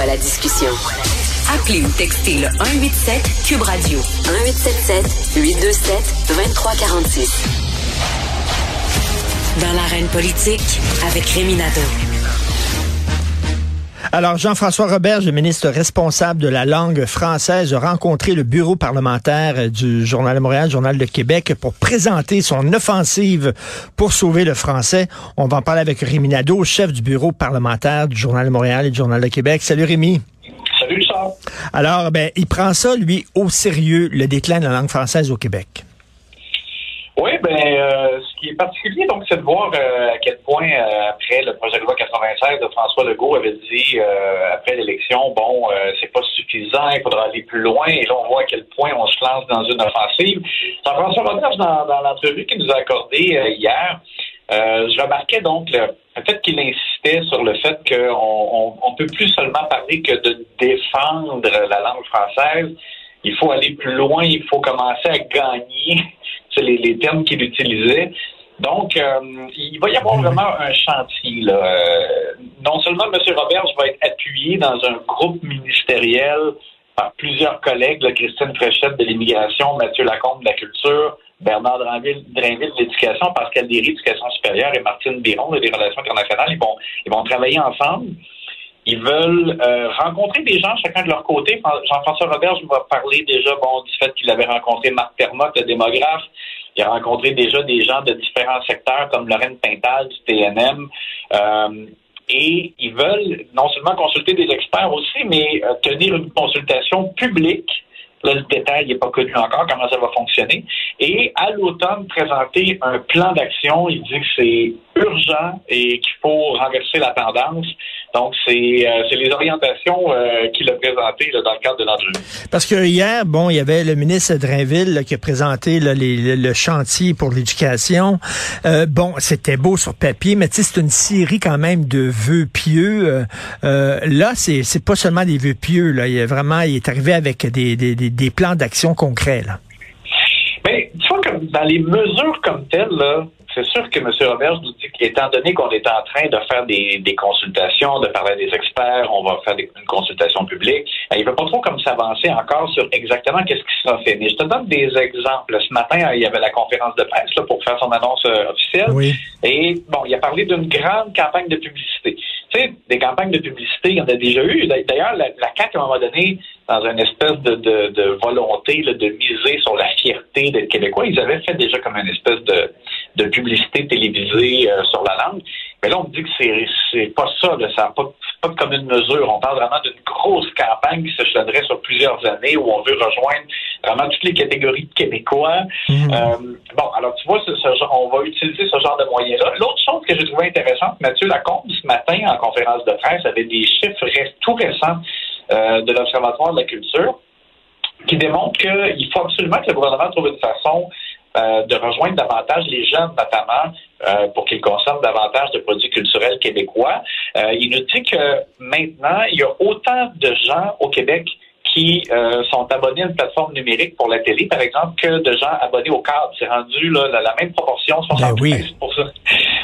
À la discussion. Appelez ou textez le 187 Cube Radio 1877 827 2346. Dans l'arène politique avec Rémi. Alors, Jean-François Roberge, le ministre responsable de la langue française, a rencontré le bureau parlementaire du Journal de Montréal, Journal de Québec, pour présenter son offensive pour sauver le français. On va en parler avec Rémi Nadeau, chef du bureau parlementaire du Journal de Montréal et du Journal de Québec. Salut Rémi. Salut Charles. Alors, ben, il prend ça, lui, au sérieux, le déclin de la langue française au Québec. Oui, ben, euh, particulier, donc, c'est de voir euh, à quel point, euh, après le projet de loi 96 de François Legault avait dit, après l'élection, bon, c'est pas suffisant, il faudra aller plus loin, et là, on voit à quel point on se lance dans une offensive. Jean-François Roberge, dans, l'entrevue qu'il nous a accordée hier, je remarquais donc le, fait qu'il insistait sur le fait qu'on on, peut plus seulement parler que de défendre la langue française, il faut aller plus loin, il faut commencer à gagner c'est les, termes qu'il utilisait. Donc, euh, il va y avoir vraiment un chantier. Euh, non seulement M. Roberge va être appuyé dans un groupe ministériel par plusieurs collègues, Christine Fréchette de l'immigration, Mathieu Lacombe de la culture, Bernard Drinville, de l'éducation, Pascal Derry, éducation supérieure et Martine Biron des relations internationales. Ils vont, ils vont travailler ensemble. Ils veulent euh, rencontrer des gens chacun de leur côté. Jean-François Robert, je va parler déjà du fait qu'il avait rencontré Marc Termotte, le démographe. Il a rencontré déjà des gens de différents secteurs comme Lorraine Pintal du TNM. Euh, et ils veulent non seulement consulter des experts aussi, mais euh, tenir une consultation publique Là, le détail n'est pas connu encore, comment ça va fonctionner. Et à l'automne, présenter un plan d'action. Il dit que c'est urgent et qu'il faut renverser la tendance. Donc, c'est euh, les orientations euh, qu'il a présentées dans le cadre de l'entrevue. Parce que hier, bon, il y avait le ministre Drainville qui a présenté le, chantier pour l'éducation. Euh, bon, c'était beau sur papier, mais tu sais, c'est une série quand même de vœux pieux. là, c'est pas seulement des vœux pieux. Là. Il, est vraiment, il est arrivé avec des, des, des plans d'action concrets. Là. Mais tu vois, comme dans les mesures comme telles, là, c'est sûr que M. Roberts nous dit qu'étant donné qu'on est en train de faire des, consultations, de parler à des experts, on va faire des, une consultation publique, ben, il ne veut pas trop comme s'avancer encore sur exactement qu'est-ce qui sera fait. Mais je te donne des exemples. Ce matin, il y avait la conférence de presse là, pour faire son annonce euh, officielle. Oui. Et bon, il a parlé d'une grande campagne de publicité. Tu sais, des campagnes de publicité, il y en a déjà eu. D'ailleurs, la, la CAQ, à un moment donné, dans une espèce de, de, volonté de miser sur la fierté des Québécois, ils avaient fait déjà comme une espèce de de publicité télévisée euh, sur la langue. Mais là, on me dit que c'est, c'est pas ça, là, ça n'a pas, pas comme une mesure. On parle vraiment d'une grosse campagne qui s'échelonnerait sur plusieurs années où on veut rejoindre vraiment toutes les catégories de Québécois. Mhm. Euh, bon, alors tu vois, ce, on va utiliser ce genre de moyens-là. L'autre chose que j'ai trouvé intéressante, Mathieu Lacombe, ce matin, en conférence de presse, avait des chiffres tout récents euh, de l'Observatoire de la culture qui démontrent qu'il faut absolument que le gouvernement trouve une façon euh, de rejoindre davantage les jeunes, notamment, euh, pour qu'ils consomment davantage de produits culturels québécois. Euh, il nous dit que maintenant, il y a autant de gens au Québec qui sont abonnés à une plateforme numérique pour la télé, par exemple, que de gens abonnés au câble. C'est rendu là, la, même proportion, 75 ben pour ça.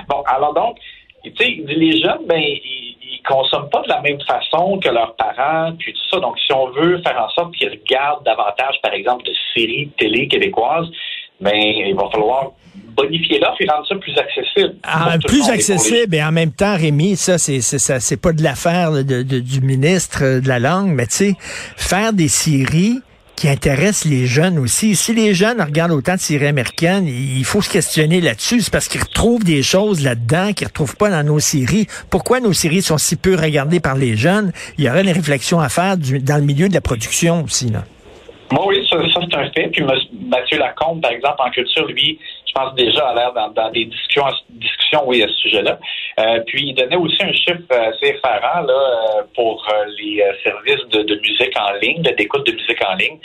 Bon, alors donc, tu sais, les jeunes, ben, ils, ils consomment pas de la même façon que leurs parents, puis tout ça. Donc, si on veut faire en sorte qu'ils regardent davantage, par exemple, de séries télé québécoises, mais ben, il va falloir bonifier l'offre et rendre ça plus accessible. Ah, plus accessible et en même temps, Rémi, ça, c'est, ça, c'est pas de l'affaire de, du ministre de la langue, mais tu sais, faire des séries qui intéressent les jeunes aussi. Si les jeunes regardent autant de séries américaines, il faut se questionner là-dessus. C'est parce qu'ils retrouvent des choses là-dedans qu'ils retrouvent pas dans nos séries. Pourquoi nos séries sont si peu regardées par les jeunes? Il y aurait une réflexion à faire dans le milieu de la production aussi, là. Moi, oui, ça, c'est un fait. Puis Mathieu Lacombe, par exemple, en culture, lui, je pense déjà à l'air dans, des discussions, discussions, oui, à ce sujet-là. Euh, puis il donnait aussi un chiffre assez effarant là, euh, pour euh, les services de, de, musique en ligne, d'écoute de musique en ligne.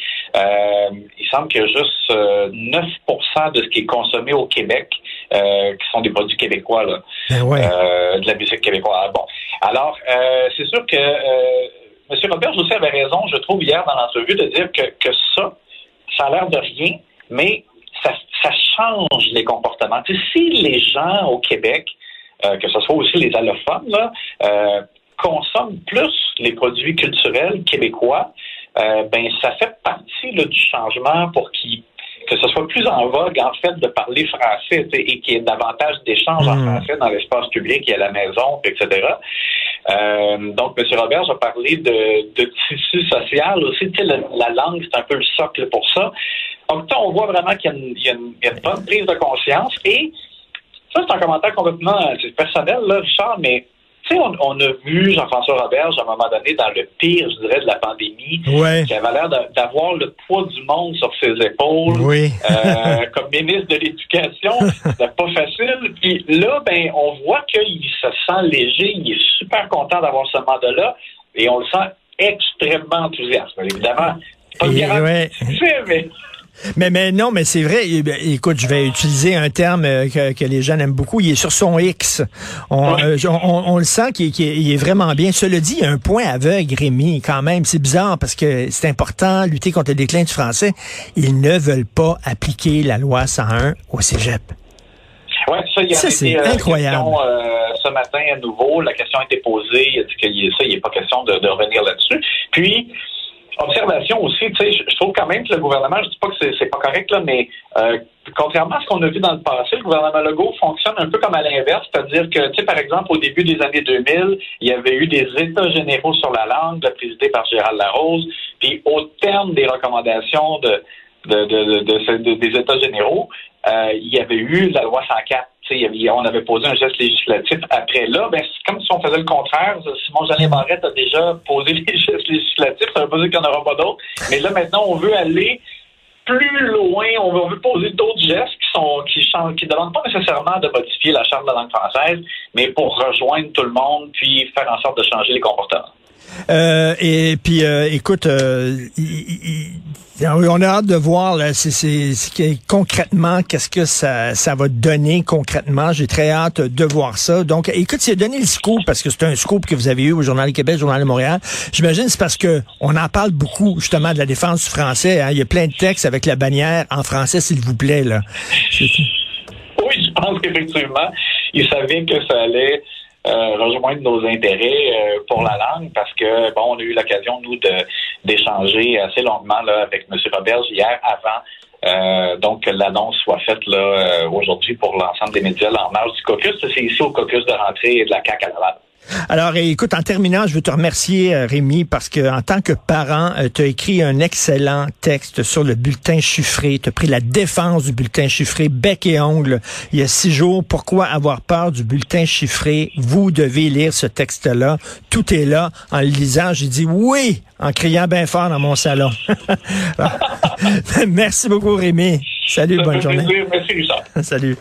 il semble qu'il y a juste 9% de ce qui est consommé au Québec qui sont des produits québécois, là, ben ouais. de la musique québécoise. Bon, alors c'est sûr que M. Robert aussi avait raison, je trouve, hier dans l'entrevue, de dire que, que ça, ça a l'air de rien, mais ça, ça change les comportements. Tu sais, si les gens au Québec, euh, que ce soit aussi les allophones, là, euh, consomment plus les produits culturels québécois, euh, ben ça fait partie là, du changement pour qu'ils que ce soit plus en vogue, en fait, de parler français et qu'il y ait davantage d'échanges en mm. français dans l'espace public et à la maison, etc. Euh, donc, M. Robert a parlé de, de tissu social aussi. Tu sais, la, langue, c'est un peu le socle pour ça. Donc, on voit vraiment qu'il y, y, a une bonne prise de conscience. Et ça, c'est un commentaire complètement personnel, là, Richard, mais tu sais, on, a vu Jean-François Roberge à un moment donné dans le pire, je dirais, de la pandémie, qui avait l'air d'avoir le poids du monde sur ses épaules. Oui. euh, comme ministre de l'Éducation, c'était pas facile. Puis là, ben, on voit qu'il se sent léger, il est super content d'avoir ce mandat-là, et on le sent extrêmement enthousiaste. Évidemment, pas et, ouais. mais mais, mais non, mais c'est vrai. Eh ben, écoute, je vais utiliser un terme euh, que, que, les jeunes aiment beaucoup. Il est sur son X. On, euh, on, le sent qu'il est, est, vraiment bien. Cela dit, il y a un point aveugle, Rémi, quand même. C'est bizarre parce que c'est important, lutter contre le déclin du français. Ils ne veulent pas appliquer la loi 101 au cégep. Ouais, ça, il y a ça c'est euh, incroyable. ce matin à nouveau, la question a été posée. Il a dit qu'il ça, il n'est pas question de, de revenir là-dessus. Puis, observation aussi, tu sais, je trouve quand même que le gouvernement, je dis pas que c'est pas correct, là, mais euh, contrairement à ce qu'on a vu dans le passé, le gouvernement Legault fonctionne un peu comme à l'inverse, c'est-à-dire que, tu sais, par exemple, au début des années 2000, il y avait eu des États généraux sur la langue, présidé par Gérald Larose, puis au terme des recommandations de, de, de, des États généraux, euh, il y avait eu la loi 104 on avait posé un geste législatif après là, ben, c'est comme si on faisait le contraire. Simon Jeannet Barrette a déjà posé les gestes législatifs, ça veut pas dire qu'il n'y en aura pas d'autres. Mais là, maintenant, on veut aller plus loin, on veut, poser d'autres gestes qui sont qui changent, qui demandent pas nécessairement de modifier la charte de la langue française, mais pour rejoindre tout le monde puis faire en sorte de changer les comportements. Euh, et puis, euh, écoute, euh, on a hâte de voir là, concrètement qu'est-ce que ça, ça va donner concrètement. J'ai très hâte de voir ça. Donc, écoute, c'est donné le scoop parce que c'est un scoop que vous avez eu au Journal du Québec, Journal de Montréal. J'imagine c'est parce que on en parle beaucoup justement de la défense du français. Hein. Il y a plein de textes avec la bannière en français, s'il vous plaît là. Oui, je pense qu'effectivement, il savait que ça allait euh, rejoindre nos intérêts euh, pour la langue parce que bon, on a eu l'occasion nous de d'échanger assez longuement là avec M. Roberge hier avant euh, donc que l'annonce soit faite là aujourd'hui pour l'ensemble des médias en marge du caucus. C'est ici au caucus de rentrée de la CAC à Laval. Alors, écoute, en terminant, je veux te remercier, euh, Rémi, parce que en tant que parent, euh, tu as écrit un excellent texte sur le bulletin chiffré. Tu as pris la défense du bulletin chiffré, bec et ongle, il y a six jours. Pourquoi avoir peur du bulletin chiffré? Vous devez lire ce texte-là. Tout est là. En le lisant, j'ai dit oui, en criant bien fort dans mon salon. Merci beaucoup, Rémi. Salut, bonne journée. Merci, Salut.